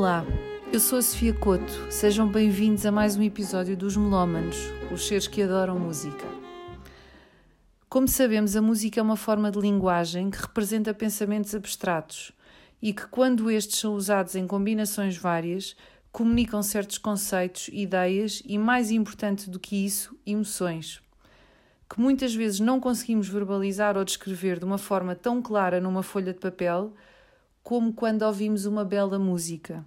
Olá, eu sou a Sofia Couto. Sejam bem-vindos a mais um episódio dos Melómanos, os seres que adoram música. Como sabemos, a música é uma forma de linguagem que representa pensamentos abstratos e que, quando estes são usados em combinações várias, comunicam certos conceitos, ideias e, mais importante do que isso, emoções. Que muitas vezes não conseguimos verbalizar ou descrever de uma forma tão clara numa folha de papel como quando ouvimos uma bela música.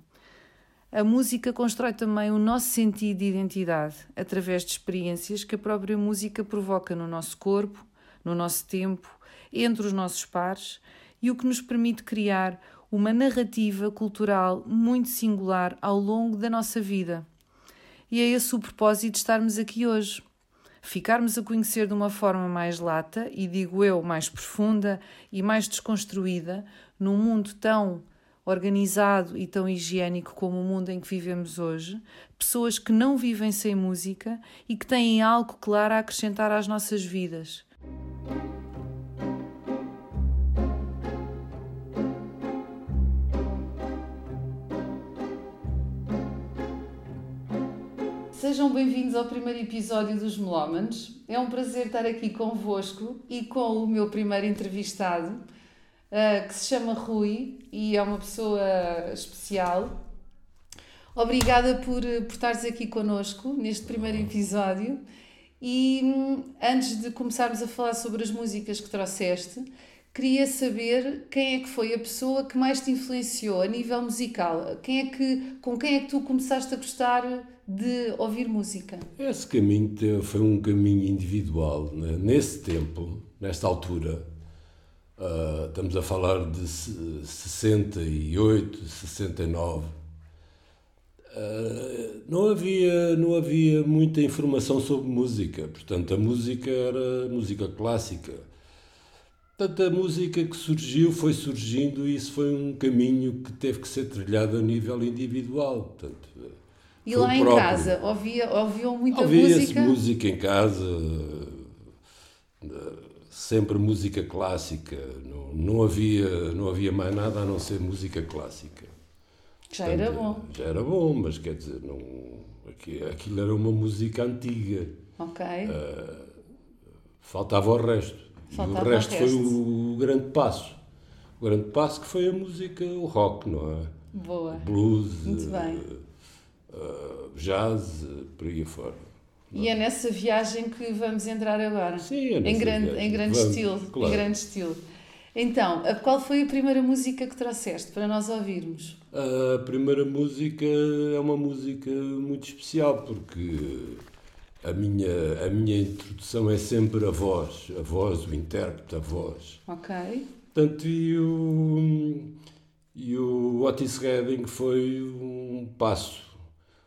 A música constrói também o nosso sentido de identidade através de experiências que a própria música provoca no nosso corpo, no nosso tempo, entre os nossos pares e o que nos permite criar uma narrativa cultural muito singular ao longo da nossa vida. E é esse o propósito de estarmos aqui hoje. Ficarmos a conhecer de uma forma mais lata e, digo eu, mais profunda e mais desconstruída, num mundo tão organizado e tão higiênico como o mundo em que vivemos hoje, pessoas que não vivem sem música e que têm algo claro a acrescentar às nossas vidas. Sejam bem-vindos ao primeiro episódio dos Melómanos. É um prazer estar aqui convosco e com o meu primeiro entrevistado, uh, que se chama Rui e é uma pessoa especial. Obrigada por, por estares aqui connosco neste primeiro episódio. E hum, antes de começarmos a falar sobre as músicas que trouxeste, queria saber quem é que foi a pessoa que mais te influenciou a nível musical. Quem é que, com quem é que tu começaste a gostar de ouvir música? Esse caminho foi um caminho individual. Né? Nesse tempo, nesta altura, uh, estamos a falar de 68, 69, uh, não, havia, não havia muita informação sobre música. Portanto, a música era música clássica. Portanto, a música que surgiu foi surgindo e isso foi um caminho que teve que ser trilhado a nível individual. Portanto, e lá em casa, ouvia, ouviam muita Ouvia música? música em casa, sempre música clássica. Não, não, havia, não havia mais nada a não ser música clássica. Já Portanto, era bom. Já era bom, mas quer dizer, não, aquilo era uma música antiga. Ok. Uh, faltava o resto. Faltava e o resto, o resto foi o, o grande passo. O grande passo que foi a música, o rock, não é? Boa. Blues. Muito bem. Uh, jazz, por aí afora. E é nessa viagem que vamos entrar agora. Sim, é nessa em grande, viagem. em grande vamos, estilo, claro. em grande estilo. Então, qual foi a primeira música que trouxeste para nós ouvirmos? A primeira música é uma música muito especial porque a minha, a minha introdução é sempre a voz, a voz, o intérprete, a voz. Ok. Portanto, e o, e o Otis Redding foi um passo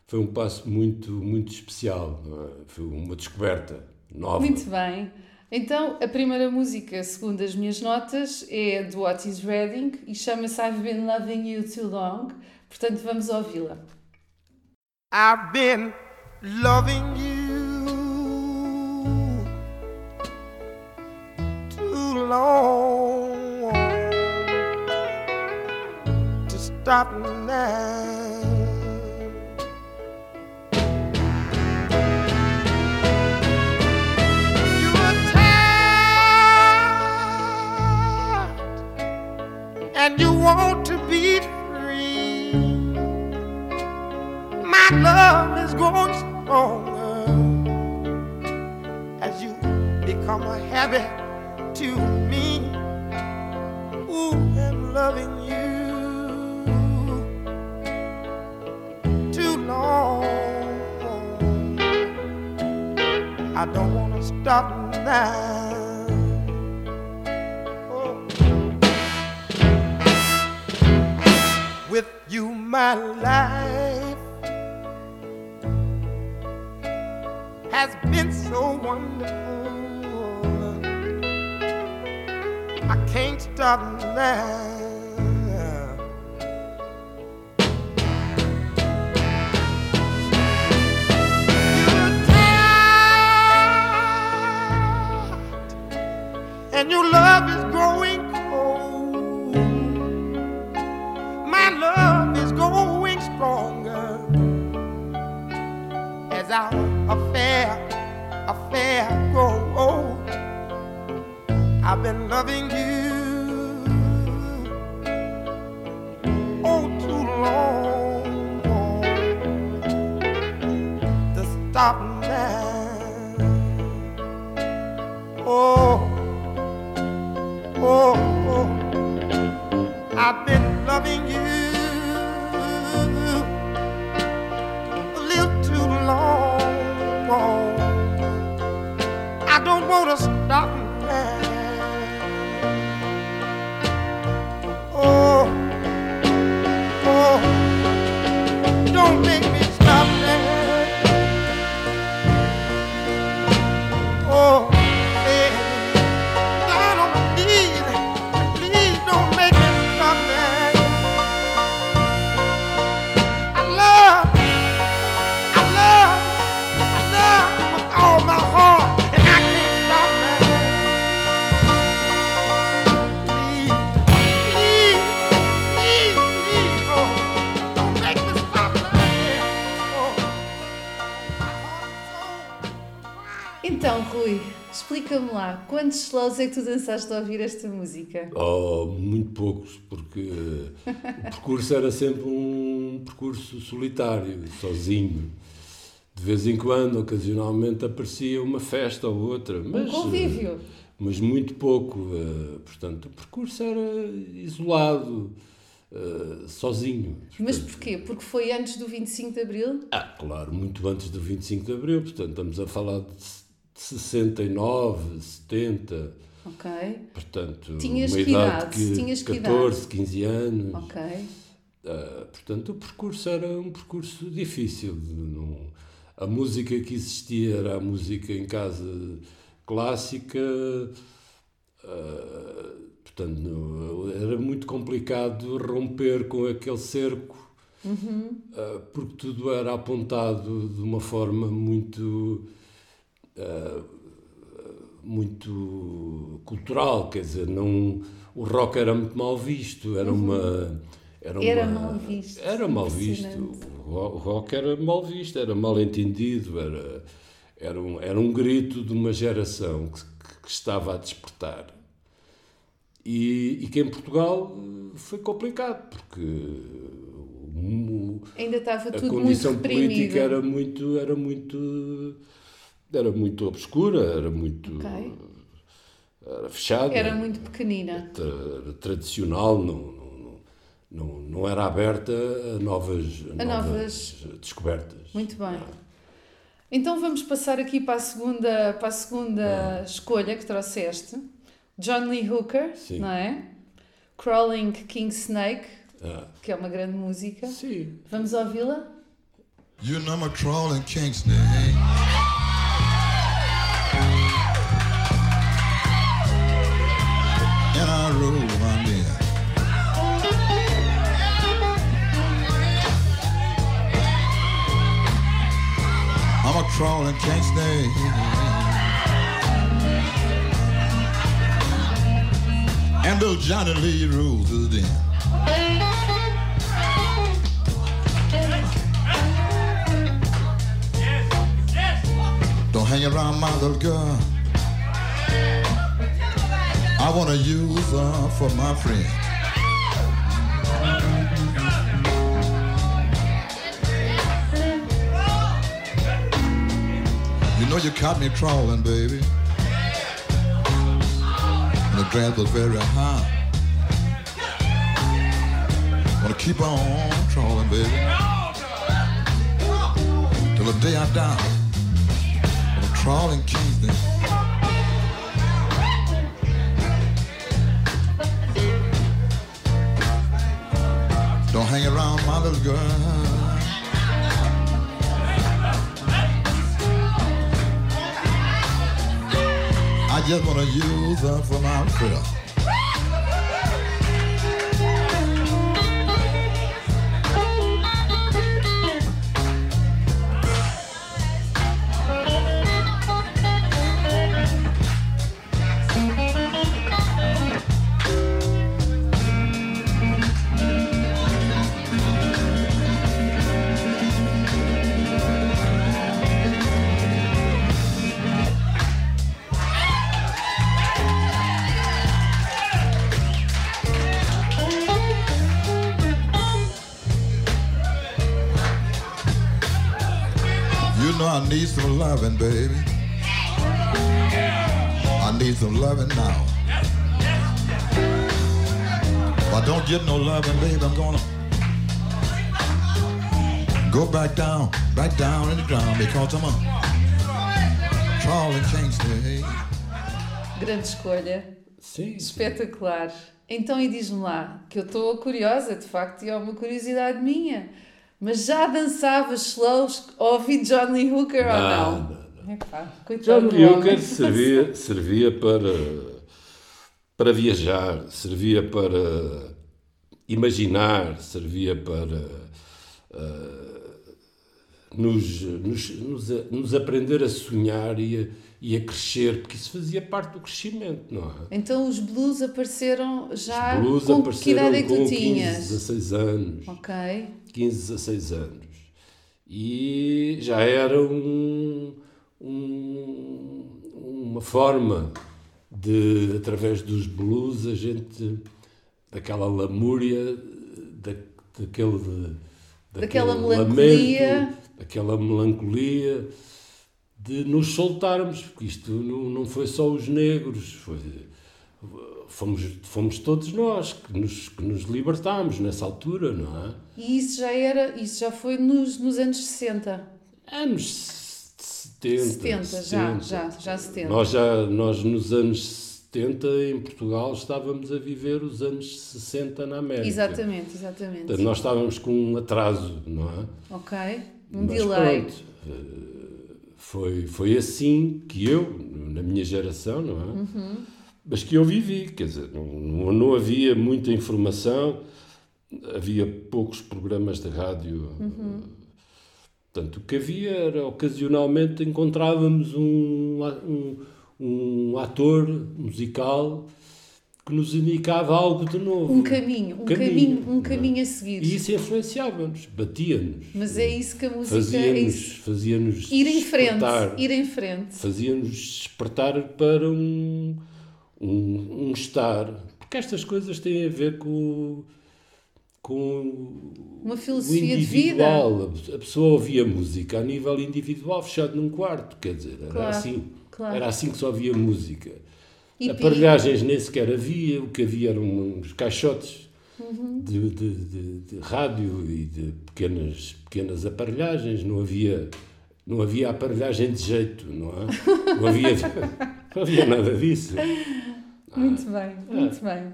foi um passo muito, muito especial. É? Foi uma descoberta nova. Muito bem. Então, a primeira música, segundo as minhas notas, é do Otis Redding e chama-se I've Been Loving You Too Long. Portanto, vamos ouvi-la. I've been loving you too long to stop now. Quantos slows é que tu dançaste a ouvir esta música? Oh, muito poucos, porque eh, o percurso era sempre um percurso solitário, sozinho. De vez em quando, ocasionalmente, aparecia uma festa ou outra. Mas, Um convívio. eh, Mas muito pouco. eh, Portanto, o percurso era isolado, sozinho. Mas Portanto, porquê? Porque foi antes do 25 de Abril? Ah, claro, muito antes do 25 de Abril. Portanto, estamos a falar de 69, 70. Ok, Portanto, Tinhas uma que idade idade? que Tinhas que 14, 15 anos. ok. Ah, portanto, o percurso era um percurso difícil. Não- a música que existia era a música em casa clássica. ah, portanto, não- era muito complicado romper com aquele cerco, ah, porque tudo era apontado de uma forma muito. Ah, muito cultural, quer dizer, não, o rock era muito mal visto, era uma... Era, Era uma- mal visto, Era mal visto. O ro- o rock era mal visto, era mal entendido, era, era, um, era um grito de uma geração que, que estava a despertar. E, e que em Portugal eh, foi complicado, porque o- Ainda estava a tudo muito condição reprimido. política era muito era muito era muito obscura era muito Ok. era fechada Era muito pequenina. era tradicional não, não, não, não, não era aberta a novas, A novas- descobertas Muito bem. Então vamos passar aqui para a segunda, para a segunda escolha que trouxeste. John Lee Hooker, Sim. não é? Crawling King Snake, Ah, que é uma grande música. sim Vamos ouvi-la? You know I'm a crawling king snake. I'm a crawling king. And little Johnny Lee rules is then. Don't hang around my little girl. I wanna use her for my friend. Know you caught me crawling, baby. And the grass was very high. Gonna keep on crawling, baby. Till the day I die. I'm a crawling Kingston. Don't hang around my little girl. just want to use them for myself. Some loving, baby. I need some loving now. If I don't get no loving, baby, I'm gonna go back down, back down in the ground because I'm a Charlie Kingston. Grande escolha. Sim. Espetacular. Então, e diz-me lá, que eu estou curiosa, de facto, e é uma curiosidade minha. Mas já dançavas slows ouvi John Lee Hooker ou Não, não? não, Epá, coitado John do Lee homem. Hooker servia, servia para, para viajar, servia para imaginar, servia para ah, nos, nos, nos, nos aprender a sonhar e a, e a crescer, porque isso fazia parte do crescimento, não é? Então os blues apareceram já Os blues com que apareceram idade é que tu 15, tinhas? 16 anos. Ok. 15, 16 anos. E já era um, um- uma forma de, através dos blues, a gente, daquela lamúria, da, daquele, Daquela daquele melancolia. lamento, daquela melancolia, de nos soltarmos, porque isto não, não foi só os negros, foi, fomos, fomos todos nós que nos, que nos libertámos nessa altura, não é? E isso já era, isso já foi nos, nos anos 60. Anos 70. 70, já, já, já 70. Nós, já, nós nos anos 70 em Portugal estávamos a viver os anos 60 na América. Exatamente, exatamente. Portanto, nós estávamos com um atraso, não é? Ok. Um Mas delay. pronto, eh, foi, foi assim que eu, na minha geração, não é? Uhum. Mas que eu vivi, quer dizer, não, não, havia muita informação, havia poucos programas de rádio. Uhum. Portanto, o que havia era, ocasionalmente, encontrávamos um, um, um ator musical que nos indicava algo de novo. Um caminho, um Caminho, caminho, um é? caminho a seguir. E isso influenciava-nos, batia-nos. Mas é isso que a música é Fazia-nos isso. fazia Ir em frente, ir em frente. fazia-nos despertar para um, um, um estar. Porque estas coisas têm a ver com, com Uma filosofia de vida. individual. A pessoa ouvia música a nível individual, fechado num quarto, quer dizer, era Claro, assim. claro. Era assim que só havia música. E- Aparelhagens nem sequer havia, o que havia eram uns caixotes Uhum. de, de, de- de rádio e de pequenas, pequenas aparelhagens, não havia, não havia aparelhagem de jeito, não é? Não havia, não havia nada disso. Muito bem, É. muito bem.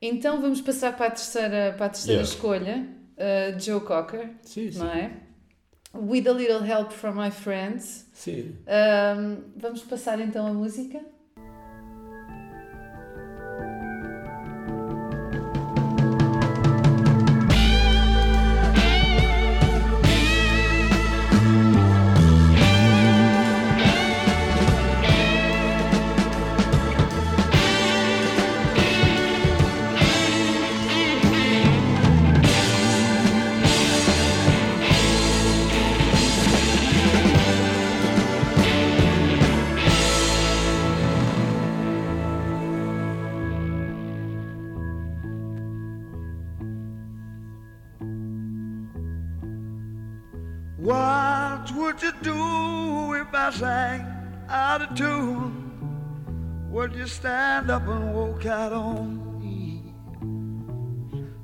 Então vamos passar para a terceira, para a terceira Yeah. escolha, uh, Joe Cocker, Sim, sim. não é? With a little help from my friends. sim. Um, vamos passar então a música? Tune? Would you stand up and walk out on me?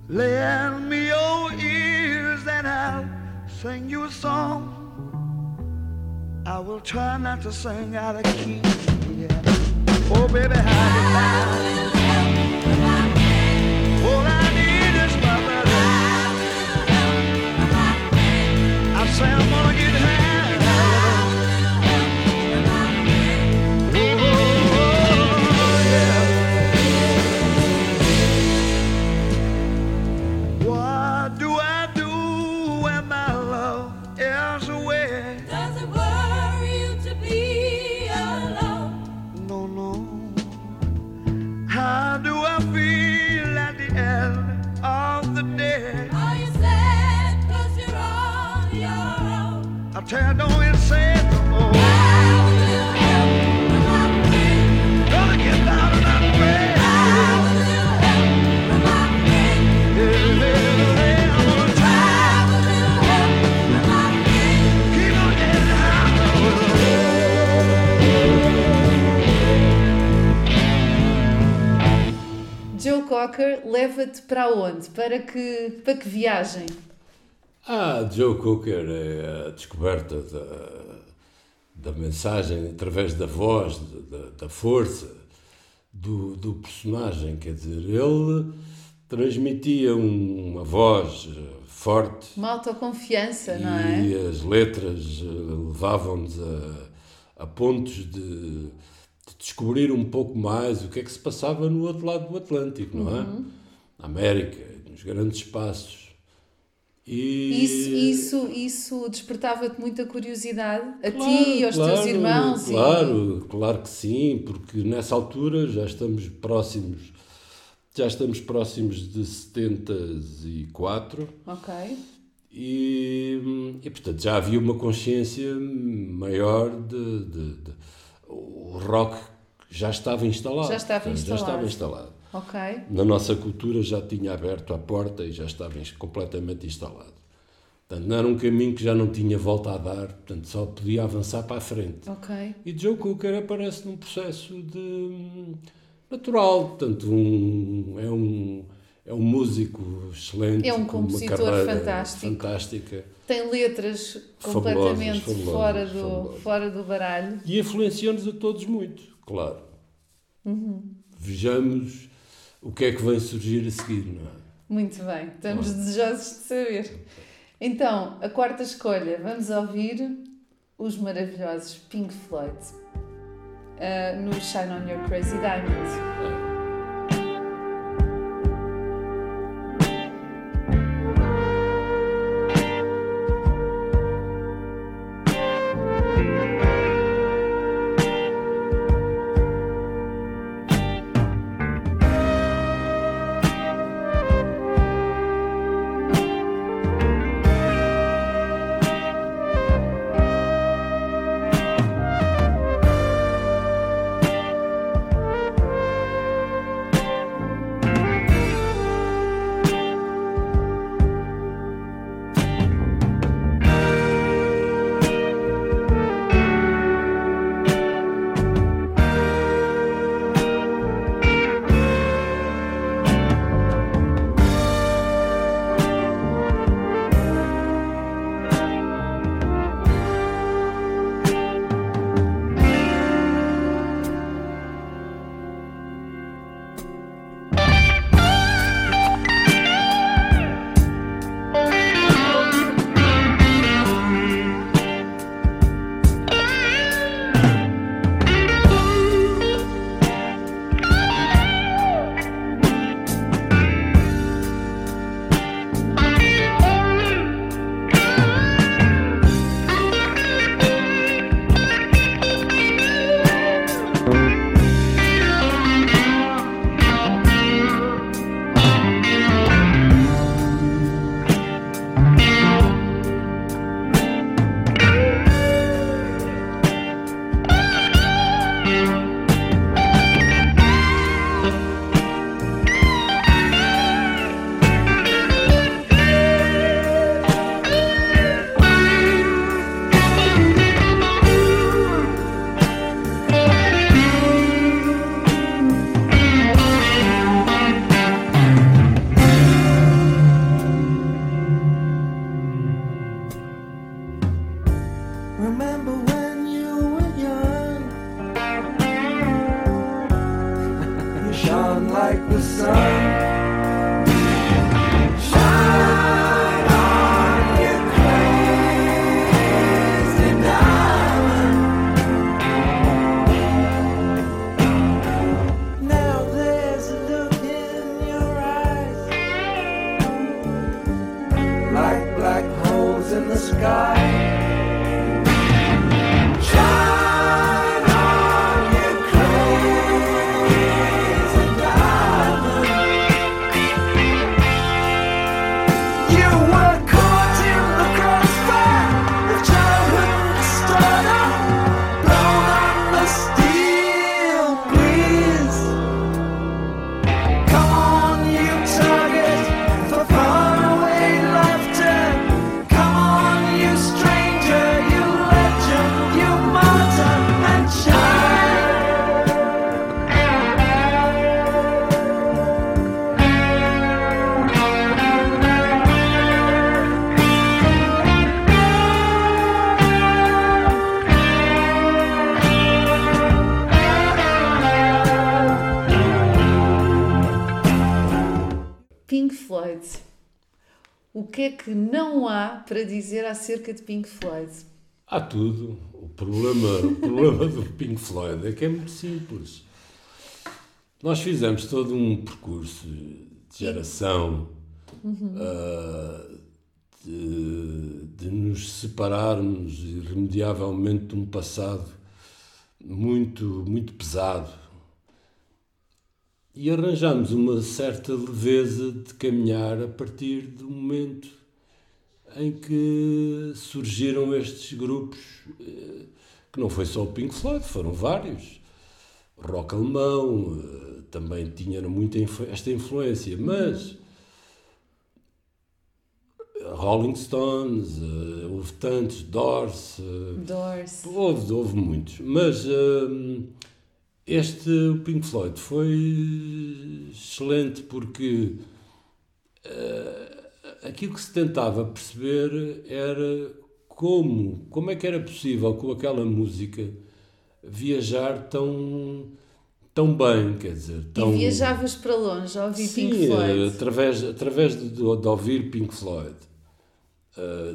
Lend me your ears and I'll sing you a song. I will try not to sing out of key. Yeah. Oh, baby, how do you All Joe Cocker leva-te para onde? Para que, para que viagem? Ah, Joe Cooker é a descoberta da, da mensagem através da voz, da, da força do, do personagem. Quer dizer, ele transmitia um- uma voz eh, forte Uma autoconfiança, não é? e as letras eh, levavam-nos a, a pontos de, de descobrir um pouco mais o que é que se passava no outro lado do Atlântico, não é? Uhum. Na América, nos grandes espaços. E Isso, isso, isso despertava-te muita curiosidade a Claro, ti e aos teus claro, irmãos? e- Claro, claro que sim, porque nessa altura já estamos próximos, já estamos próximos de 74 Ok. e, e portanto já havia uma consciência maior de, de- de- o rock já estava instalado. Já estava portanto, Já instalado. estava instalado. Ok. Na nossa cultura já tinha aberto a porta e já estava completamente instalado. Portanto, não era um caminho que já não tinha volta a dar, portanto, só podia avançar para a frente. Ok. E Joe Cooker aparece num processo de natural, portanto, um, é um é um músico excelente, É um compositor fantástico. fantástica Tem letras completamente fabulosas, fora, do, fabulosas. fora do baralho. e influencia-nos a todos muito, claro. Vejamos o que é que vem surgir a seguir, não é? Muito bem, estamos desejosos de saber. Então, a quarta escolha, vamos ouvir os maravilhosos Pink Floyd ah, no Shine on Your Crazy Diamond. Acerca de Pink Floyd? Há tudo. O problema, o problema do Pink Floyd é que é muito simples. Nós fizemos todo um percurso de geração ah, de, de nos separarmos irremediavelmente de um passado muito, muito pesado. E arranjamos uma certa leveza de caminhar a partir do momento em que surgiram estes grupos, eh, que não foi só o Pink Floyd, foram vários. Rock alemão eh, também tinha muita esta influência, mas Rolling Stones, eh, houve tantos, Doors, Doors. Houve, houve muitos, mas este o Pink Floyd foi excelente porque aquilo que se tentava perceber era como, como é que era possível com aquela música viajar tão, tão bem, quer dizer, tão... E viajavas para longe a ouvir Sim, Pink Floyd. eh, através, através de, de- ouvir Pink Floyd. eh,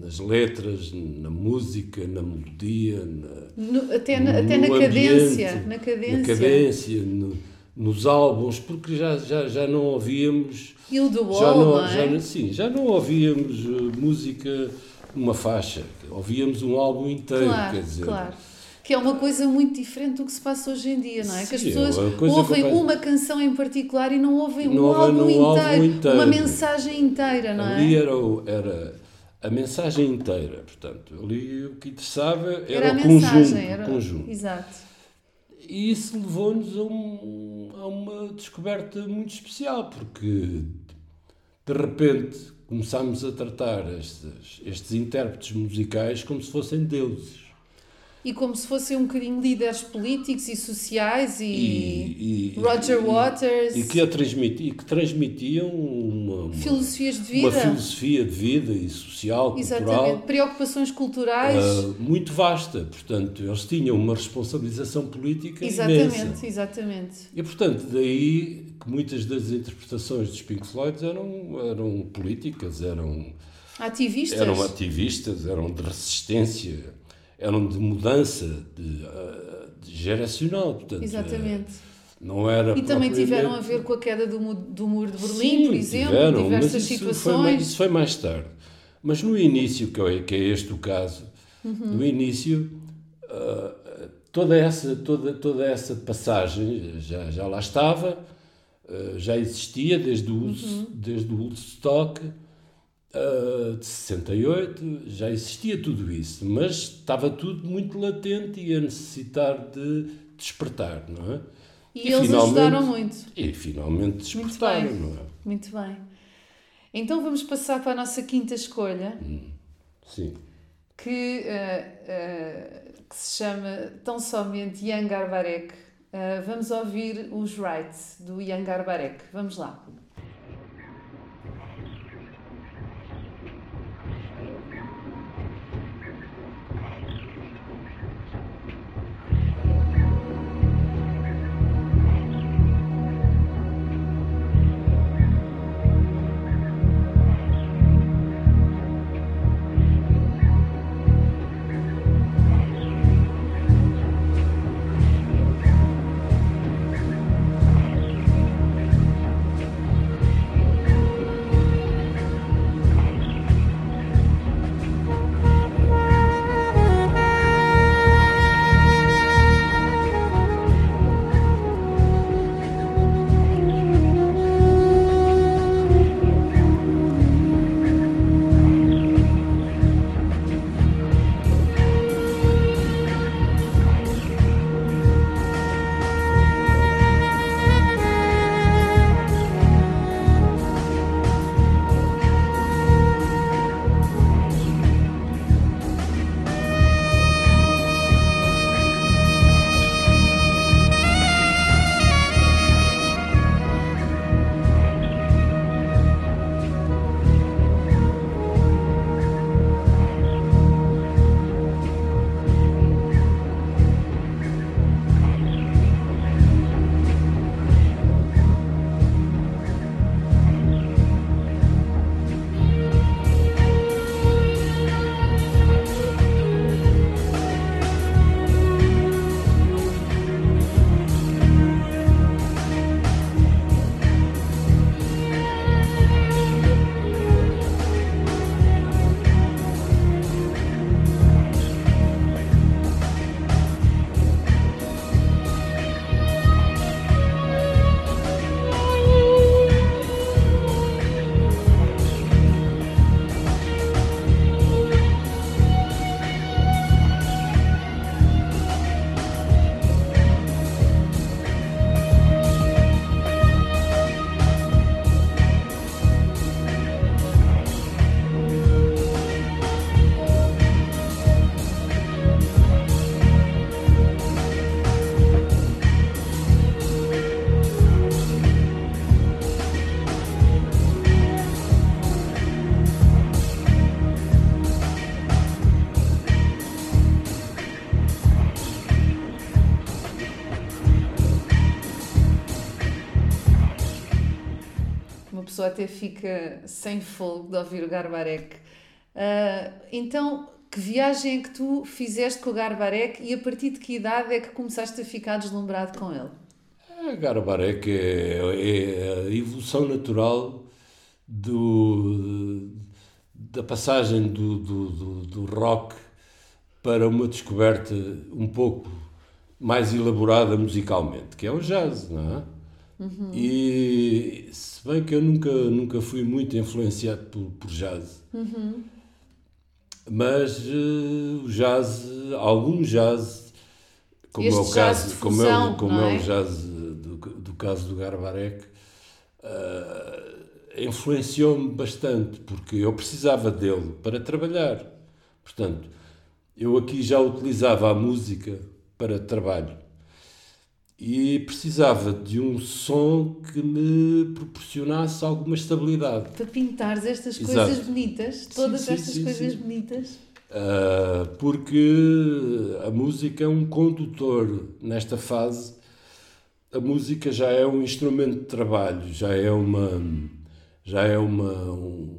nas letras, na música, na melodia, na, No- até na, até na cadência. Na cadência. na cadência, no- nos álbuns, porque já, já, já não ouvíamos. E o do já não, não é? já, sim, já não ouvíamos eh, música numa faixa, ouvíamos um álbum inteiro, Claro, quer dizer. claro. Que é uma coisa muito diferente do que se passa hoje em dia, não é? que as Sim, é pessoas ouvem uma canção em particular e não ouvem Não um álbum, um inteiro, álbum inteiro. uma mensagem inteira, não Ali é? era, era a mensagem inteira, portanto, ali o que interessava era, Era a o mensagem, conjunto. era... conjunto. Exato. E isso levou-nos a, um- a uma descoberta muito especial, porque de repente começámos a tratar estes, estes intérpretes musicais como se fossem deuses. E como se fossem um bocadinho líderes políticos e sociais e, E, e- Roger e- Waters, E que, transmiti, e que transmitiam uma, uma, filosofias de vida. uma filosofia de vida e social, Exatamente. cultural, Preocupações culturais. ah, muito vasta. Portanto, eles tinham uma responsabilização política exatamente, imensa. exatamente. E, portanto, daí que muitas das interpretações dos Pink Floyd eram, eram políticas, eram, Ativistas. eram ativistas, eram de resistência, eram de mudança de, ah, de geracional. Portanto, Exatamente. eh, não era E também tiveram a ver com a queda do, mu- do muro de Berlim, Sim, por exemplo, tiveram, diversas mas isso situações. Foi mais, isso foi mais tarde. Mas no início, que é, que é este o caso, Uhum. no início, ah, toda, essa, toda, toda essa passagem já, já lá estava, ah, já existia desde o, Uhum. desde o Woodstock ah, de 68, já existia tudo isso, mas estava tudo muito latente e a necessitar de despertar, não é? E eles ajudaram muito. E finalmente despertaram, não é? Muito bem. Então vamos passar para a nossa quinta escolha, Sim. que, eh, eh, que se chama tão somente Young Garbarek. Eh, vamos ouvir os Rights do Young Garbarek. Vamos lá. Pessoa até fica sem fogo de ouvir o Garbarek. Ah, então, que viagem é que tu fizeste com o Garbarek e a partir de que idade é que começaste a ficar deslumbrado com ele? A Garbarek é, é a evolução natural do, da passagem do, do, do, do rock para uma descoberta um pouco mais elaborada musicalmente, que é o jazz, não é? E se bem que eu nunca, nunca fui muito influenciado por, por jazz, mas eh, o jazz, algum jazz, como Este é o jazz caso, de como é, fusão, o- como é é? o jazz do, do caso do Garbarek, eh, influenciou-me bastante, porque eu precisava dele para trabalhar. Portanto, eu aqui já utilizava a música para trabalho e precisava de um som que me proporcionasse alguma estabilidade. Para pintares estas Exato. coisas bonitas, todas sim, estas sim, coisas sim. bonitas. Ah, porque a música é um condutor nesta fase. A música já é um instrumento de trabalho, já é uma, já é uma, um-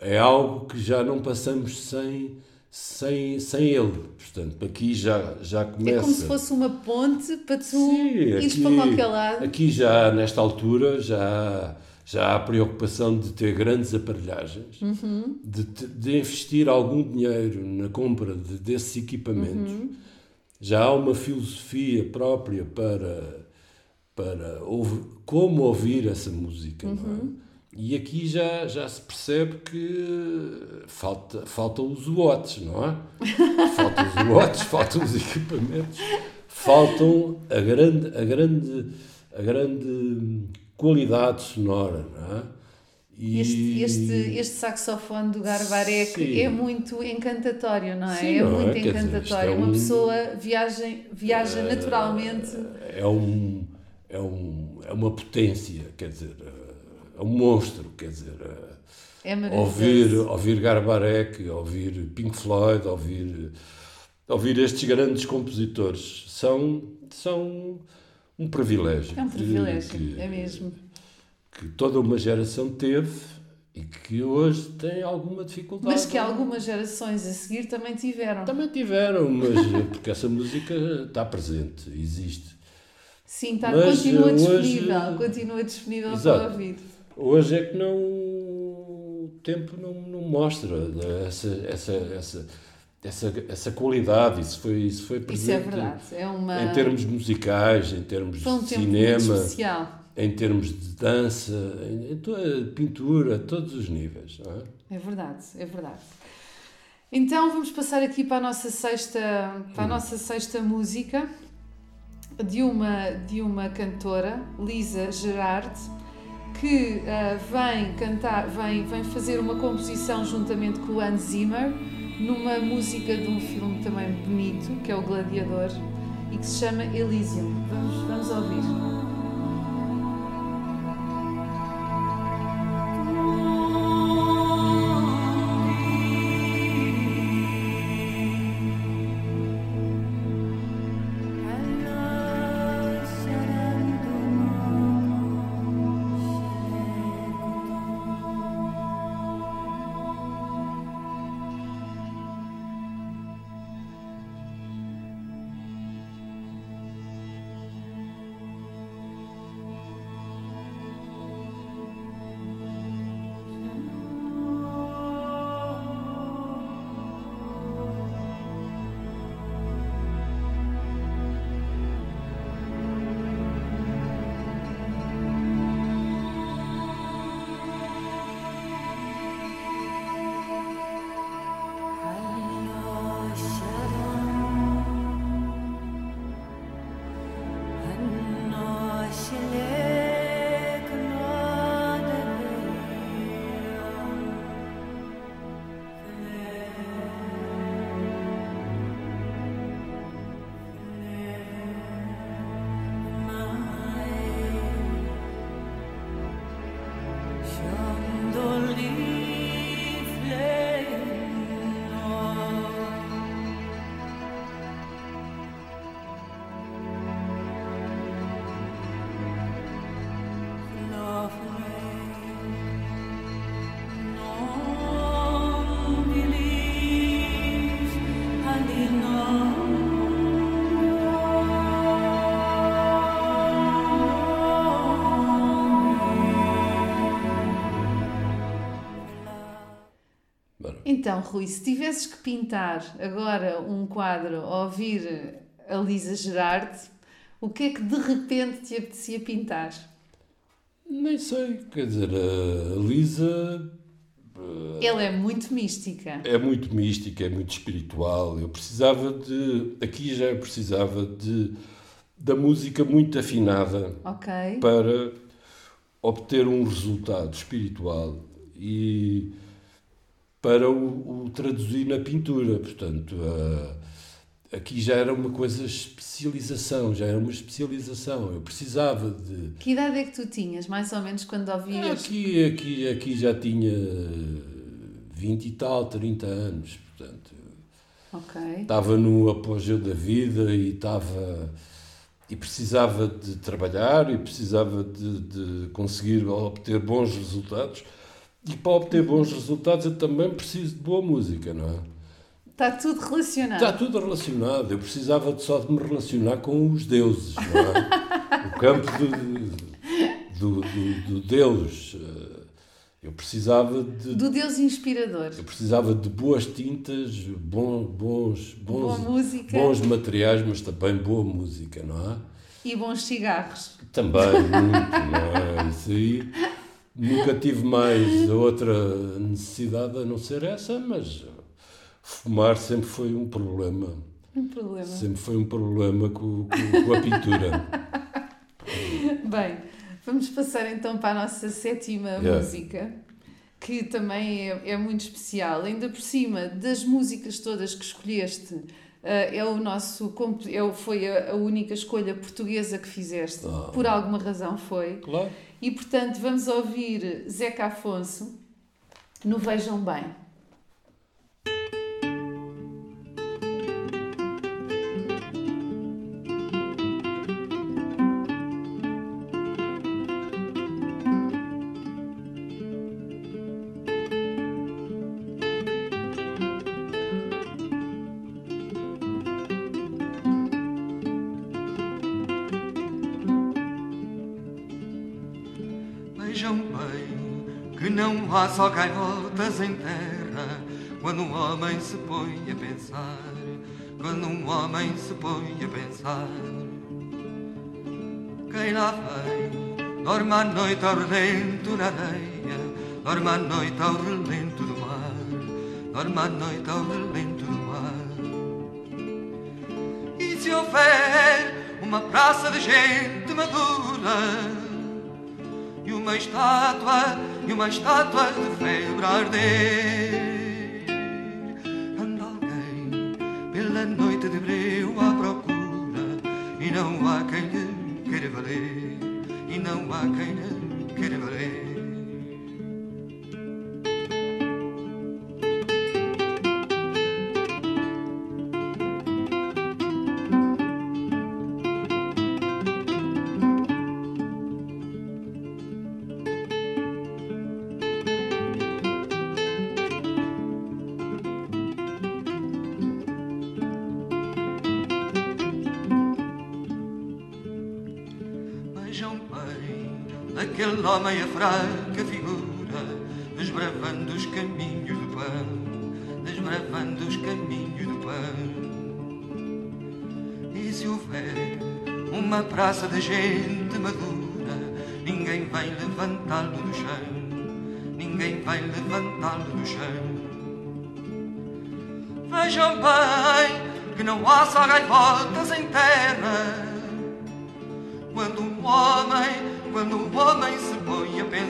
é algo que já não passamos sem, sem, sem ele. Portanto, aqui já já começa. É como se fosse uma ponte para tu Sim, ires para qualquer lado. Aqui já, nesta altura, já, já há a preocupação de ter grandes aparelhagens, Uhum. de, de investir algum dinheiro na compra de- desses equipamentos. Uhum. Já há uma filosofia própria para, para ouvir, como ouvir essa música. não é? E aqui já, já se percebe que falta, faltam os watts, não é? Faltam os watts, faltam os equipamentos, faltam a grande, a grande, a grande qualidade sonora, não é? E- Este, este, este saxofone do Garbarek Sim. é muito encantatório, não é? Sim, é não é? muito dizer, isto encantatório. é Uma um- pessoa viaja, viaja naturalmente. é, um, é, um, é uma potência, quer dizer, é um monstro, quer dizer, É ouvir, ouvir Garbarek, ouvir Pink Floyd, ouvir, ouvir estes grandes compositores são, são um privilégio. É um privilégio, que- é mesmo. Que toda uma geração teve e que hoje tem alguma dificuldade. Mas que algumas gerações a seguir também tiveram. Também tiveram, mas porque essa música está presente, existe. Sim, tá, Mas, continua eh, hoje- disponível. Continua disponível Exato. para ouvir. Hoje é que não o tempo não, não mostra essa, essa, essa, essa, essa qualidade, isso foi, isso foi Isso presente é verdade. É uma, em termos musicais, em termos um de cinema, em termos de dança, em, em toda pintura, a todos os níveis. É? É verdade, é verdade. Então vamos passar aqui para a nossa sexta, para a nossa sexta música de uma, de uma cantora, Lisa Gerard, que ah, vem cantar, vem, vem fazer uma composição juntamente com o Hans Zimmer numa música de um filme também bonito, que é o Gladiador, e que se chama Elysium. Vamos, vamos ouvir. Então, Rui, se tivesses que pintar agora um quadro ao ouvir a Lisa Gerard, o que é que de repente te apetecia pintar? Nem sei, quer dizer, a Lisa Ela é muito mística. é muito mística, é muito espiritual. Eu precisava de. Aqui já precisava de. da música muito afinada para obter um resultado espiritual e para o, o traduzir na pintura. Portanto, a- aqui já era uma coisa especialização, já era uma especialização. Eu precisava de. Que idade é que tu tinhas, mais ou menos, quando ouvias? Aqui, aqui, aqui já tinha 20 e tal, 30 anos, portanto, Ok. estava no apogeu da vida e estava e precisava de trabalhar e precisava de, de conseguir obter bons resultados. E para obter bons resultados eu também preciso de boa música, não é? Está tudo relacionado. Está tudo relacionado. Eu precisava só de me relacionar com os deuses, não é? O campo do, do, do, do Deus. Eh, Eu precisava de, Do Deus inspirador. eu precisava de boas tintas, bom, bons, bons, música bons materiais, mas também boa música, não é? e bons cigarros. Também, muito, não é? Isso aí. Nunca tive mais outra necessidade a não ser essa, mas fumar sempre foi um problema. Um problema. Sempre foi um problema com, com- com a pintura. Bem, vamos passar então para a nossa sétima Yeah. música, que também é, é muito especial. Ainda por cima das músicas todas que escolheste, eh, é o nosso é, foi a, a única escolha portuguesa que fizeste. Ah. Por alguma razão foi. Claro. E portanto vamos ouvir Zeca Afonso no Vejam Bem. Há só gaivotas em terra quando um homem se põe a pensar. Quando um homem se põe a pensar. Quem lá vem dorme à noite ao relento na areia, dorme à noite ao relento do mar, dorme à noite ao relento do mar. E se houver uma praça de gente madura e uma estátua, e uma estátua de febre arder. Anda alguém pela noite de breu à procura, e não há quem lhe queira valer, e não há quem lhe queira valer. Homem a fraca figura, desbravando os caminhos do pão, desbravando os caminhos do pão. E se houver uma praça de gente madura, ninguém vai levantá-lo do chão, ninguém vai levantá-lo do chão. Vejam bem que não há só gaivotas em terra. Quando um homem, quando um homem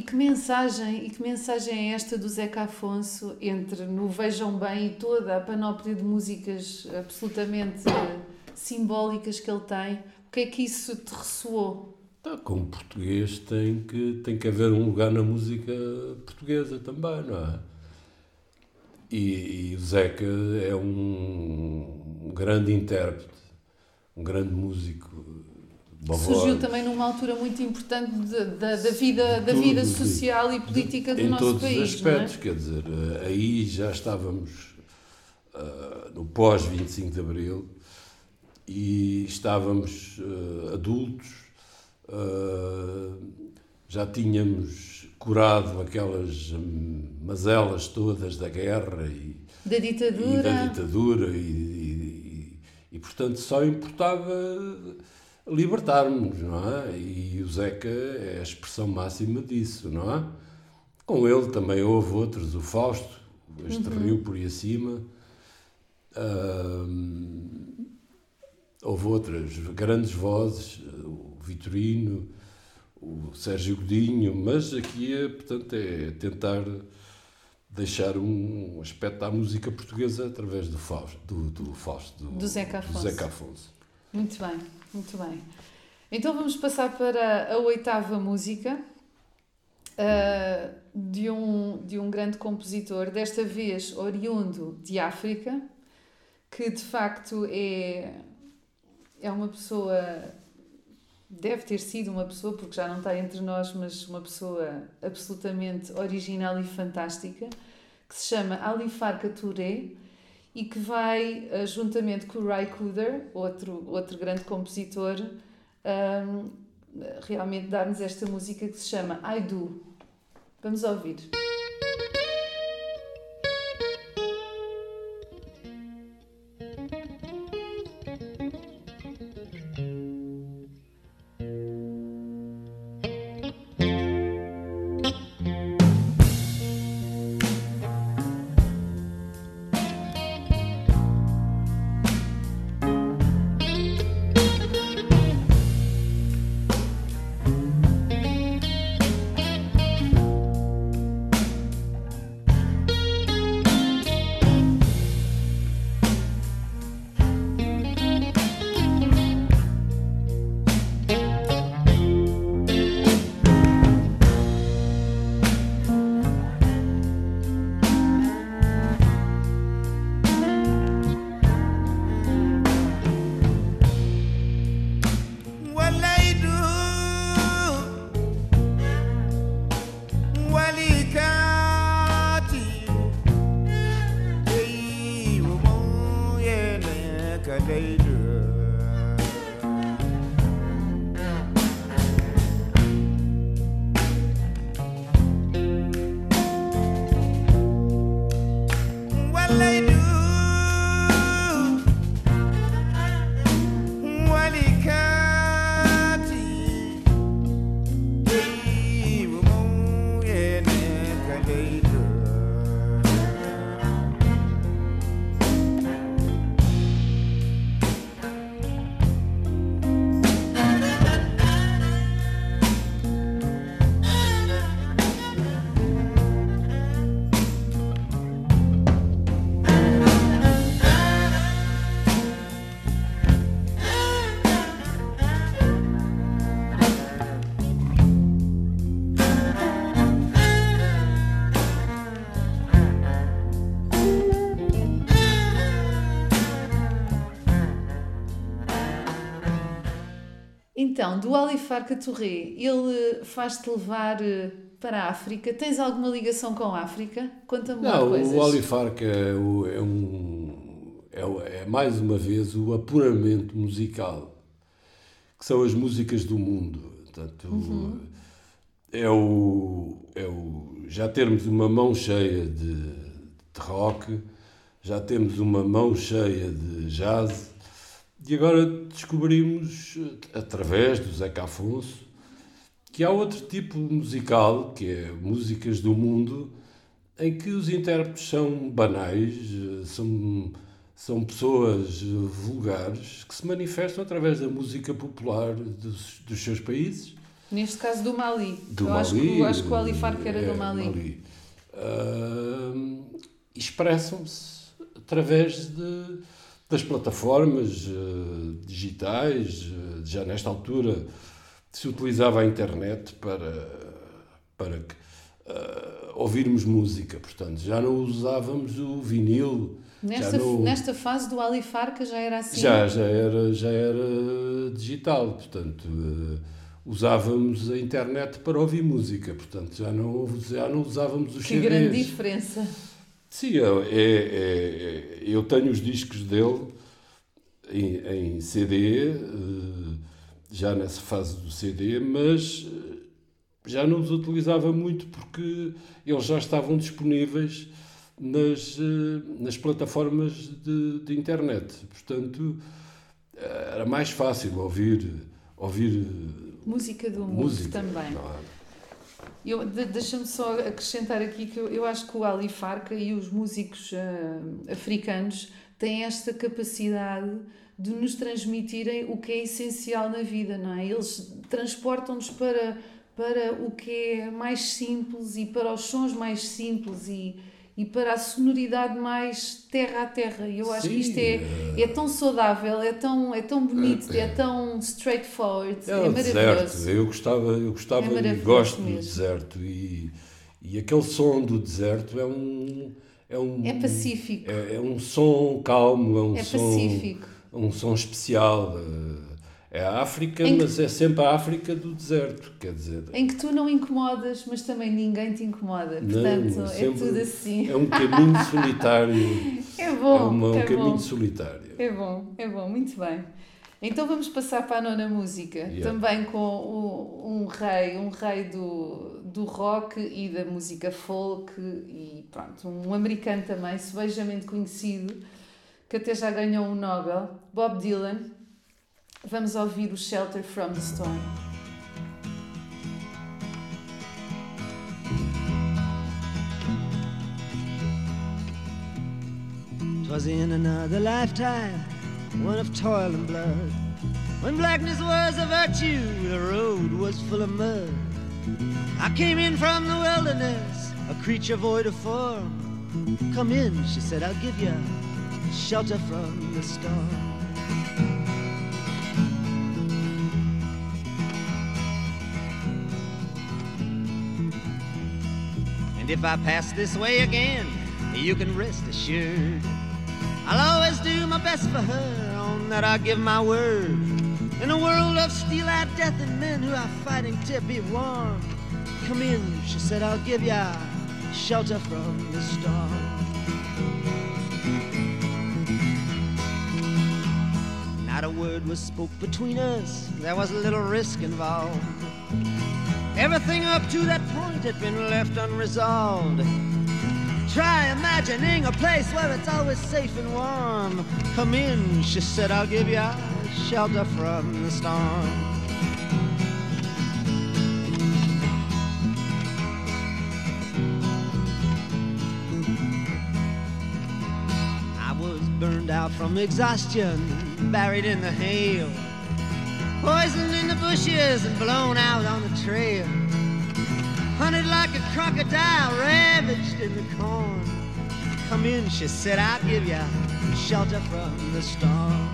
e que mensagem, e que mensagem é esta do Zeca Afonso entre no Vejam Bem e toda a panóplia de músicas absolutamente eh, simbólicas que ele tem? O que é que isso te ressoou? Tá, como português tem que, tem que haver um lugar na música portuguesa também, não é? E, e o Zeca é um, um grande intérprete, um grande músico. Surgiu também numa altura muito importante de- da, da vida, da vida social e política do em nosso todos país, os não é? aspectos, quer dizer, eh, aí já estávamos ah, no pós 25 de Abril e estávamos eh, adultos, ah, já tínhamos curado aquelas hum, mazelas todas da guerra e, Da e ditadura. da ditadura e, e- e, portanto só importava libertarmos, não é? E o Zeca é a expressão máxima disso, não é? Com ele também houve outros, o Fausto, este rio por aí acima. Ahm, houve outras grandes vozes, o Vitorino, o Sérgio Godinho, mas aqui é, portanto, é tentar deixar um aspecto à música portuguesa através do Fausto, do, do, Fausto, Do Zeca Afonso. Zeca Afonso. Muito bem, muito bem. Então vamos passar para a oitava música ah, de, um, de um grande compositor, desta vez oriundo de África, que de facto é, é uma pessoa, deve ter sido uma pessoa, porque já não está entre nós, mas uma pessoa absolutamente original e fantástica, que se chama Ali Farka Touré e que vai, eh, juntamente com o Ray Cooder, outro, outro grande compositor, ahm, realmente dar-nos esta música que se chama I Do. Vamos ouvir. Então, do Ali Farka Touré, ele faz-te levar eh, para a África. Tens alguma ligação com a África? Conta-me Não, coisas. o é, o- é um. É, é mais uma vez o apuramento musical, que são as músicas do mundo. Portanto, é, o, é o. Já termos uma mão cheia de, de rock, já temos uma mão cheia de jazz, e agora descobrimos, eh, através do Zeca Afonso, que há outro tipo musical, que é músicas do mundo, em que os intérpretes são banais, eh, são, são pessoas eh, vulgares que se manifestam através da música popular dos, dos seus países Neste caso do Mali. do eu Mali. acho que, acho que o Ali Farka era é, do Mali. Ah, expressam-se através de, das plataformas eh, digitais. eh, já nesta altura se utilizava a internet para, para que, ah, ouvirmos música, portanto, já não usávamos o vinil. Nesta, não, nesta fase do Ali Farka já era assim? já, já, era, já era digital, portanto, usávamos a internet para ouvir música, portanto, já não, já não usávamos os Que CDs. grande diferença. Sim, é, é- é- eu tenho os discos dele em, em CD, eh, já nessa fase do CD, mas eh, já não os utilizava muito porque eles já estavam disponíveis nas, eh, nas plataformas de, de internet. Portanto, era mais fácil ouvir, ouvir Música do mundo música. também. De- Deixa-me só acrescentar aqui que eu, eu acho que o Ali Farka e os músicos ah, africanos têm esta capacidade de nos transmitirem o que é essencial na vida, não é? Eles transportam-nos para, para o que é mais simples e para os sons mais simples e, e para a sonoridade mais terra a terra. E eu acho que isto é, é tão saudável, é tão, é tão bonito, é tão straightforward, É, é, o maravilhoso. deserto. Eu gostava, eu gostava É e gosto do mesmo. deserto. E, e aquele som do deserto é um. É, um, É pacífico. É, é um som calmo, é um É som. pacífico. Um som especial. eh, É a África, que- mas é sempre a África do deserto. Quer dizer, Em que tu não incomodas, mas também ninguém te incomoda. Não, Portanto, é sempre- tudo assim. é um caminho solitário. É bom, é uma- um é caminho bom. solitário. É bom, é bom, muito bem. Então vamos passar para a nona música, Yeah. também com o- um rei, um rei do, do rock e da música folk e pronto, um americano também, sebejamente conhecido, que até já ganhou um Nobel, Bob Dylan. Vamos ouvir o Shelter from the Storm. Twas in another lifetime, one of toil and blood. When blackness was a virtue, the road was full of mud. I came in from the wilderness, a creature void of form. Come in, she said, I'll give you shelter from the storm. If I pass this way again, you can rest assured. I'll always do my best for her, on that I give my word. In a world of steel-eyed death and men who are fighting to be warm. Come in, she said, I'll give ya shelter from the storm. Not a word was spoke between us, there was a little risk involved. Everything up to that point had been left unresolved. Try imagining a place where it's always safe and warm. Come in, she said, I'll give you shelter from the storm. I was burned out from exhaustion, buried in the hail, poisoned in the bushes and blown out on the trail. Hunted like a crocodile, ravaged in the corn. Come in, she said, I'll give you shelter from the storm.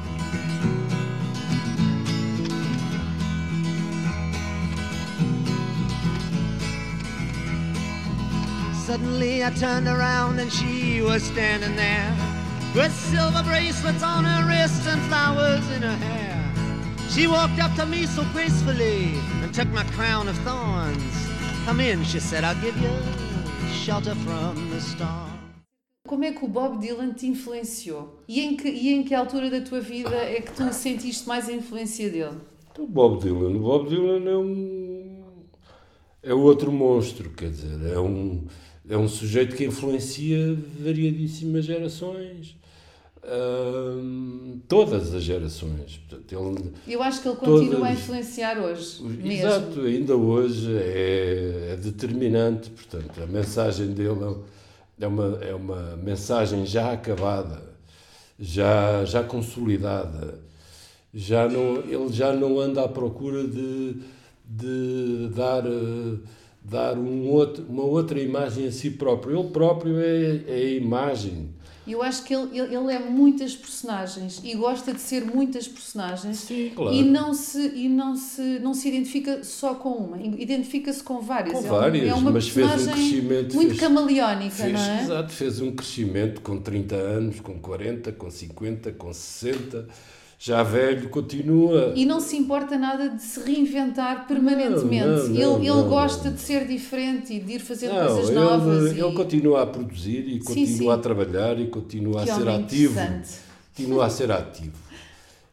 Suddenly I turned around and she was standing there with silver bracelets on her wrists and flowers in her hair. She walked up to me so gracefully and took my crown of thorns. Come in, she said, I'll give you shelter from the storm. Como é que o Bob Dylan te influenciou? E em que, e em que altura da tua vida é que tu sentiste mais a influência dele? O Bob Dylan. O Bob Dylan é um. É outro monstro, quer dizer, é um, é um sujeito que influencia variadíssimas gerações. Todas as gerações. Portanto, ele, Eu acho que ele continua Todas- a influenciar hoje. Mesmo. Exato, ainda hoje é, é determinante. Portanto, a mensagem dele é uma, é uma mensagem já acabada, já, já consolidada. Já não, ele já não anda à procura de, de dar, eh, dar um outro, uma outra imagem a si próprio. Ele próprio é, é a imagem. Eu acho que ele, ele, é muitas personagens e gosta de ser muitas personagens Sim, claro. e, não se, e não, se, não se identifica só com uma, identifica-se com várias. Com é, várias, é uma mas fez um crescimento, muito fez- camaleónica, Fez, não é? Exato, fez um crescimento com 30 anos, com 40, com 50, com 60. Já velho, continua. E não se importa nada de se reinventar permanentemente. Não, não, ele não, ele gosta de ser diferente e de ir fazer coisas ele, novas. ele e... continua a produzir e Sim, continua sim. a trabalhar e continua Que a ser ativo. Continua a ser ativo.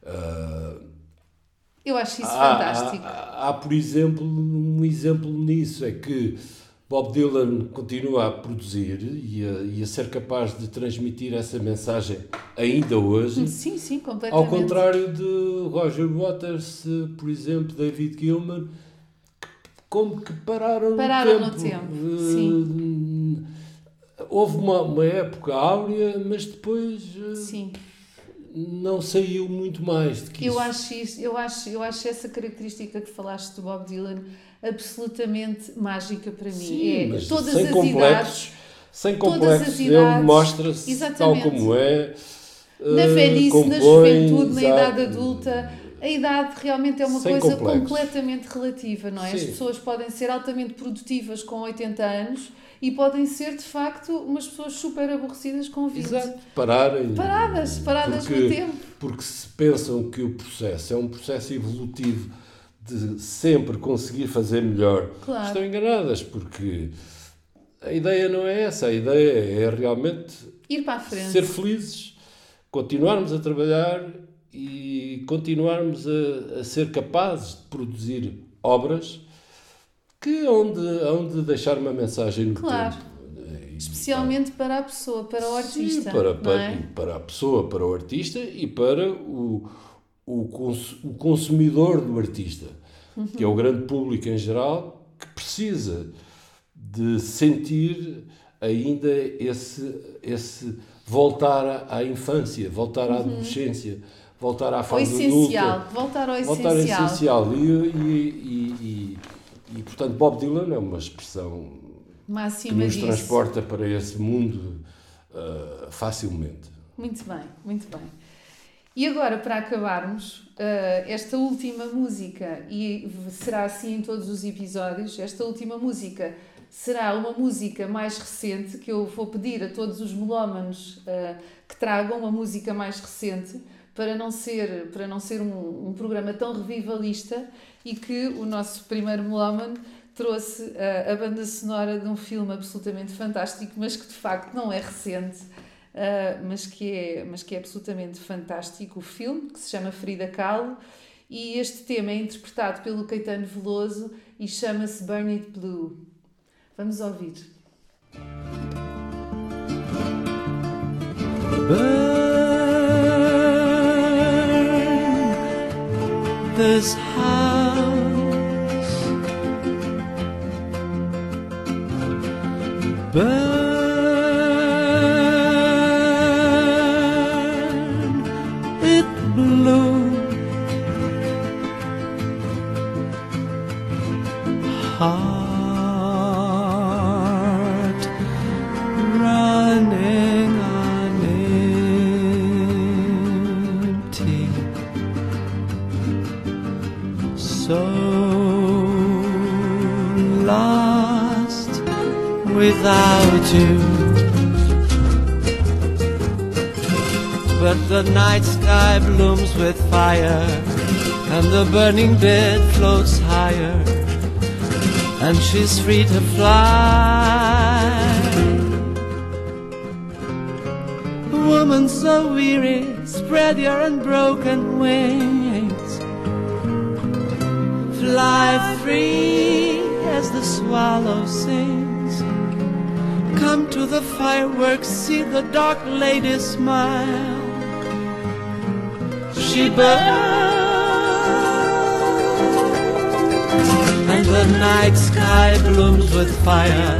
Ah, Eu acho isso há, fantástico. há, há, por exemplo, um exemplo nisso, é que Bob Dylan continua a produzir e a, e a ser capaz de transmitir essa mensagem ainda hoje. Sim, sim, completamente. Ao contrário de Roger Waters, por exemplo, David Gilman, como que pararam, Pararam no no tempo. tempo, Eh, Houve uma, uma época áurea, mas depois eh, Sim. não saiu muito mais do que Eu isso. acho, isso, eu, acho, eu acho essa característica que falaste do Bob Dylan absolutamente mágica para mim. Sim, é todas sem as complexos, idades, sem todas complexos, as ele mostra-se tal como é. na eh, velhice, na compõe, juventude, na idade adulta. A idade realmente é uma coisa complexos. completamente relativa, não é? As Sim. pessoas podem ser altamente produtivas com 80 anos e podem ser, de facto, umas pessoas super aborrecidas com 20. Exato, pararem. Paradas, paradas porque, no tempo. Porque se pensam que o processo é um processo evolutivo de sempre conseguir fazer melhor, Claro. estão enganadas, porque a ideia não é essa, a ideia é realmente Ir para a frente. ser felizes, continuarmos a trabalhar e continuarmos a, a ser capazes de produzir obras que onde, onde deixar uma mensagem no Claro. tempo. Especialmente para a pessoa, para o artista. Sim, para, para, é? para a pessoa, para o artista e para o, o, cons- o consumidor do artista, que é o grande público em geral, que precisa de sentir ainda esse, esse voltar à, infância, voltar à adolescência, voltar à Uhum. Fase essencial, adulta. voltar ao Voltar ao essencial. essencial. E, e, e, e, portanto, Bob Dylan é uma expressão que Máxima nos disso. transporta para esse mundo ah, facilmente. Muito bem, muito bem. E agora, para acabarmos, eh, esta última música, e será assim em todos os episódios, esta última música será uma música mais recente, que eu vou pedir a todos os melómanos eh, que tragam uma música mais recente, para não ser, para não ser um, um programa tão revivalista e que o nosso primeiro melómano trouxe eh, a banda sonora de um filme absolutamente fantástico, mas que de facto não é recente, Uh, mas, que é, mas que é absolutamente fantástico o filme, que se chama Frida Kahlo, e este tema é interpretado pelo Caetano Veloso e chama-se Burn It Blue. Vamos ouvir. burn this house. Burn Heart running on empty. So lost without you. But the night sky blooms with fire, and the burning bed floats higher and she's free to fly. Woman so weary, spread your unbroken wings. Fly free as the swallow sings. Come to the fireworks, see the dark lady smile. She burns and the night sky blooms with fire.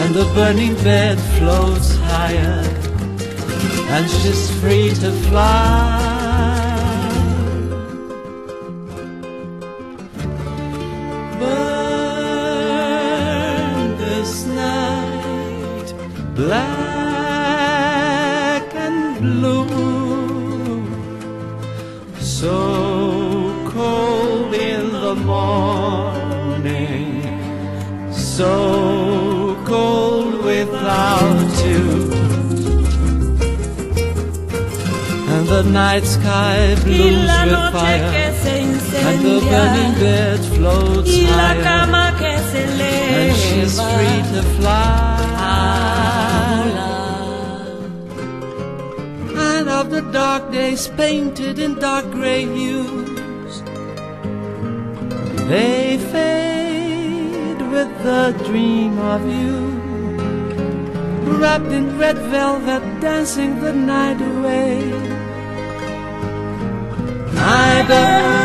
And the burning bed floats higher. And she's free to fly. Burn this night black. Morning, so cold without you. And the night sky blooms with fire, and the burning bed floats higher, cama que se and she's free to fly. And of the dark days painted in dark gray hues, they fade with the dream of you. Wrapped in red velvet, dancing the night away. I burn.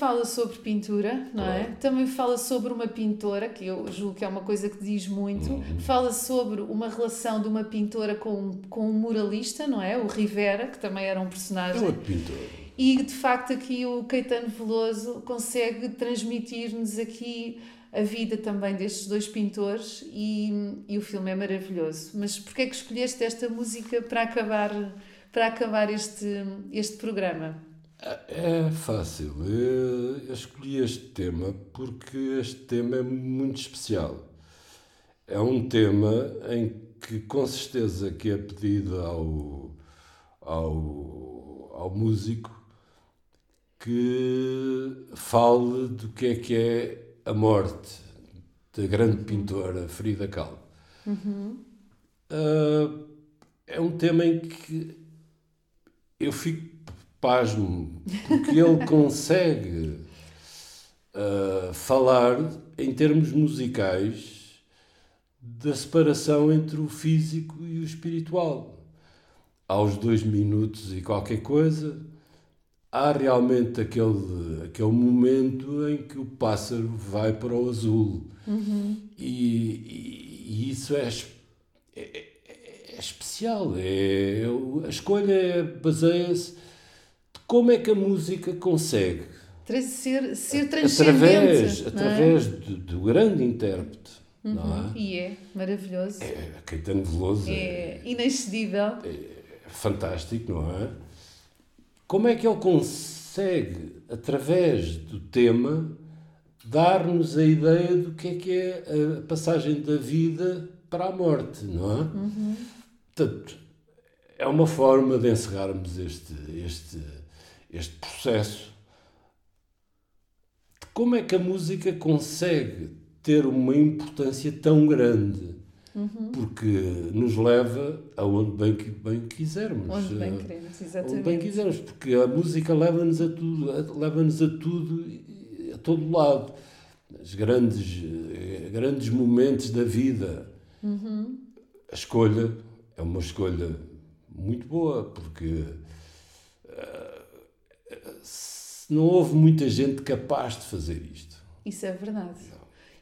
Fala sobre pintura, não é? Também fala sobre uma pintora, que eu julgo que é uma coisa que diz muito. Fala sobre uma relação de uma pintora com, com um muralista, não é? O Rivera, que também era um É personagem. outro pintor. E de facto aqui o Caetano Veloso consegue transmitir-nos aqui a vida também destes dois pintores e, e o filme é maravilhoso. Mas porquê é que escolheste esta música para acabar, para acabar este, este programa? É fácil. Eu, eu escolhi este tema porque este tema é muito especial. É um tema em que com certeza que é pedido ao, ao, ao músico que fale do que é que é a morte da grande pintora Frida Kahlo. Ah, é um tema em que eu fico pasmo, porque ele consegue ah, falar em termos musicais da separação entre o físico e o espiritual. Aos dois minutos e qualquer coisa, há realmente aquele, aquele momento em que o pássaro vai para o azul. E, e- e isso é, é, é- é especial. É, a escolha é- baseia-se como é que a música consegue, Ser, ser transcendente. através, é? através do, do grande intérprete, não é? E é maravilhoso. É, Caetano Veloso é, É inexcedível. fantástico, não é? Como é que ele consegue, através do tema, dar-nos a ideia do que é que é a passagem da vida para a morte, não é? Portanto, é uma forma de encerrarmos este, este, este processo de como é que a música consegue ter uma importância tão grande. Porque nos leva aonde bem, bem quisermos. Onde bem Eh, queremos, onde bem quisermos, porque a música leva-nos a tudo, a- leva-nos a tudo, a todo lado. Os grandes, eh, grandes momentos da vida. A escolha é uma escolha muito boa, porque eh, não houve muita gente capaz de fazer isto. Isso é verdade.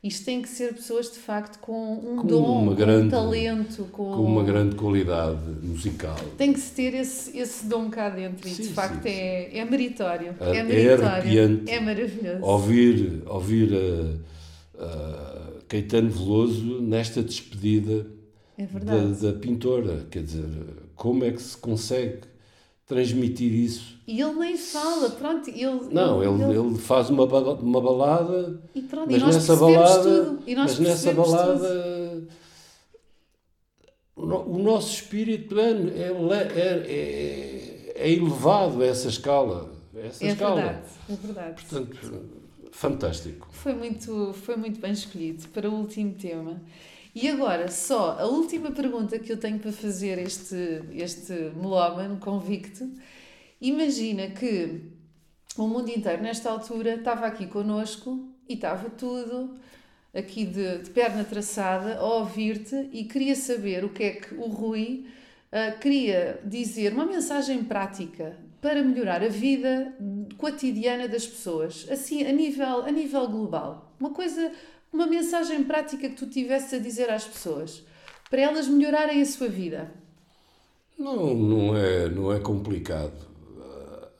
Isto tem que ser pessoas de facto com um Com dom, com grande- um talento, com, Com uma grande qualidade musical. Tem que se ter esse, esse dom cá dentro e de Sim, facto sim, é, é meritório. É- É, é meritório. arrepiante. É maravilhoso. Ouvir, ouvir a, a Caetano Veloso nesta despedida É da, da pintora. Quer dizer, como é que se consegue transmitir isso. E ele nem fala, pronto, ele... Não, ele, ele faz uma, bala- uma balada, E pronto, e mas nós nessa balada, tudo. E nós mas nessa balada o no- o nosso espírito é, é, é, é- é elevado a essa escala. a Essa É escala. verdade, é verdade. Portanto, fantástico. Foi muito, foi muito bem escolhido para o último tema. E agora, só a última pergunta que eu tenho para fazer este, este melómano convicto. Imagina que o mundo inteiro, nesta altura, estava aqui connosco e estava tudo aqui de, de perna traçada a ouvir-te e queria saber o que é que o Rui ah, queria dizer, uma mensagem prática para melhorar a vida cotidiana das pessoas, assim a nível, a nível global. Uma coisa, uma mensagem prática que tu tivesses a dizer às pessoas, para elas melhorarem a sua vida. Não, não, é, não é complicado.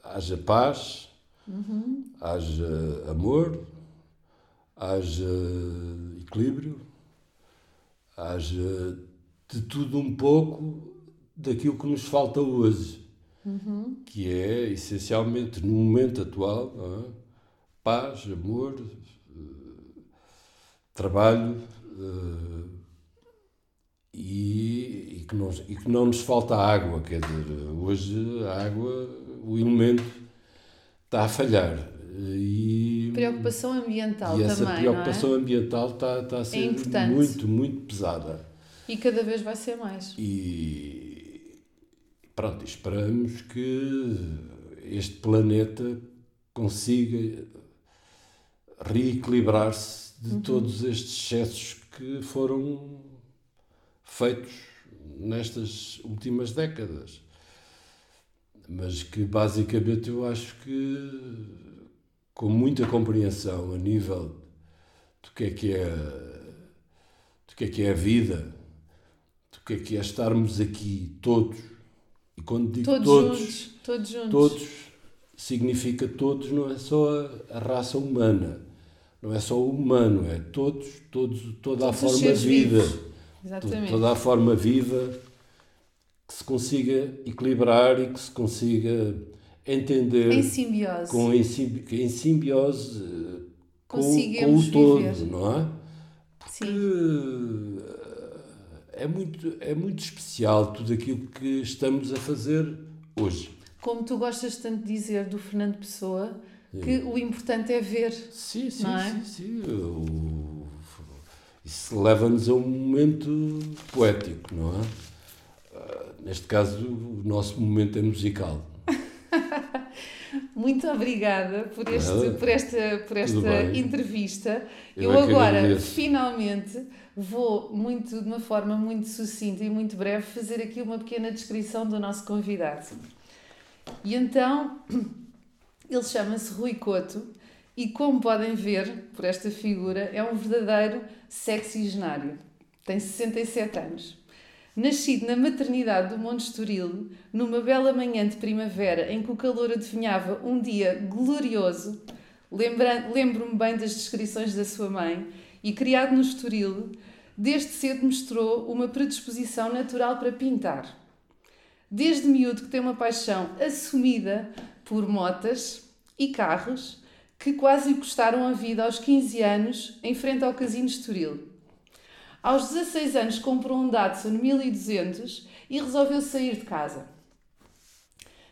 Ah, Haja paz, haja amor, haja equilíbrio, haja de tudo um pouco daquilo que nos falta hoje, que é essencialmente no momento atual é? paz, amor, trabalho. eh, e, e que não, e que não nos falta água, quer dizer, hoje a água, o elemento está a falhar. E, Preocupação ambiental e essa também, preocupação não é? ambiental está, está a ser importante. muito, muito pesada. E cada vez vai ser mais. E pronto, esperamos que este planeta consiga reequilibrar-se de Uhum. todos estes excessos que foram feitos nestas últimas décadas. Mas que basicamente eu acho que com muita compreensão a nível do que é que é do que é que é a vida, do que é que é estarmos aqui todos. E quando digo Todos, todos, juntos, todos juntos. todos significa todos, não é só a, a raça humana, não é só o humano, é todos, todos toda Todos a forma viva, Exatamente. toda a forma viva que se consiga equilibrar e que se consiga entender Em simbiose. com em, simbi- em simbiose eh, com, com o todo, viver. não é? Sim. que é muito, é muito especial tudo aquilo que estamos a fazer hoje. Como tu gostas tanto de dizer do Fernando Pessoa, que o importante é ver. Sim, sim, Não é? sim, sim. O- isso leva-nos a um momento poético, não é? Ah, Neste caso, o nosso momento é musical. Muito obrigada por, este, Nada. por esta, por esta entrevista. Eu Eu, é agora, finalmente, vou muito, de uma forma muito sucinta e muito breve, fazer aqui uma pequena descrição do nosso convidado. E então, ele chama-se Rui Couto e, como podem ver por esta figura, é um verdadeiro sexagenário. Tem 67 anos. Nascido na maternidade do Monte Estoril, numa bela manhã de primavera em que o calor adivinhava um dia glorioso, lembro-me bem das descrições da sua mãe, e criado no Estoril, desde cedo mostrou uma predisposição natural para pintar. Desde miúdo que tem uma paixão assumida por motas e carros que quase custaram a vida aos 15 anos em frente ao Casino Estoril. Aos 16 anos comprou um Datsun 1200 e resolveu sair de casa.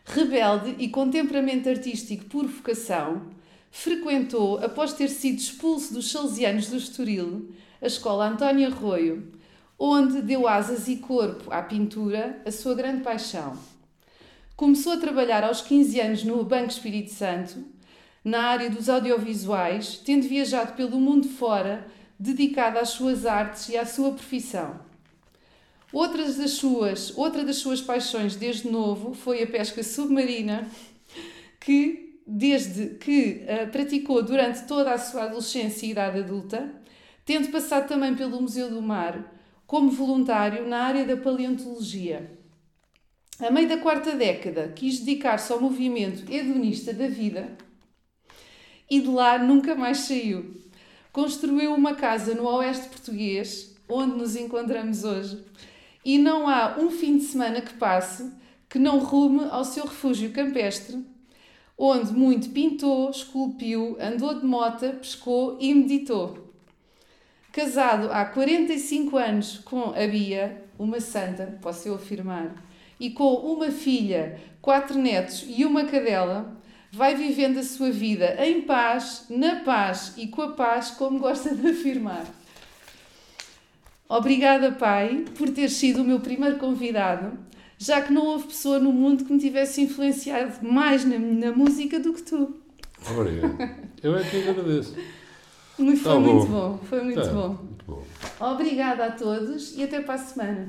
Rebelde e com temperamento artístico por vocação, frequentou, após ter sido expulso dos Salesianos do Estoril, a escola António Arroio, onde deu asas e corpo à pintura, a sua grande paixão. Começou a trabalhar aos 15 anos no Banco Espírito Santo, na área dos audiovisuais, tendo viajado pelo mundo fora, dedicado às suas artes e à sua profissão. Outras das suas, outra das suas paixões desde novo foi a pesca submarina, que desde que a praticou durante toda a sua adolescência e idade adulta, tendo passado também pelo Museu do Mar como voluntário na área da paleontologia. A meio da quarta década, quis dedicar-se ao movimento hedonista da vida e de lá nunca mais saiu. Construiu uma casa no oeste português, onde nos encontramos hoje, e não há um fim de semana que passe que não rume ao seu refúgio campestre, onde muito pintou, esculpiu, andou de mota, pescou e meditou. Casado há 45 anos com a Bia, uma santa, posso eu afirmar, e com uma filha, quatro netos e uma cadela, vai vivendo a sua vida em paz, na paz e com a paz, como gosta de afirmar. Obrigada, Pai, por ter sido o meu primeiro convidado, já que não houve pessoa no mundo que me tivesse influenciado mais na, na música do que tu. Obrigado. Eu é que agradeço. Foi Tá muito bom. bom, foi muito Tá, bom. Muito bom. Obrigada a todos e até para a semana.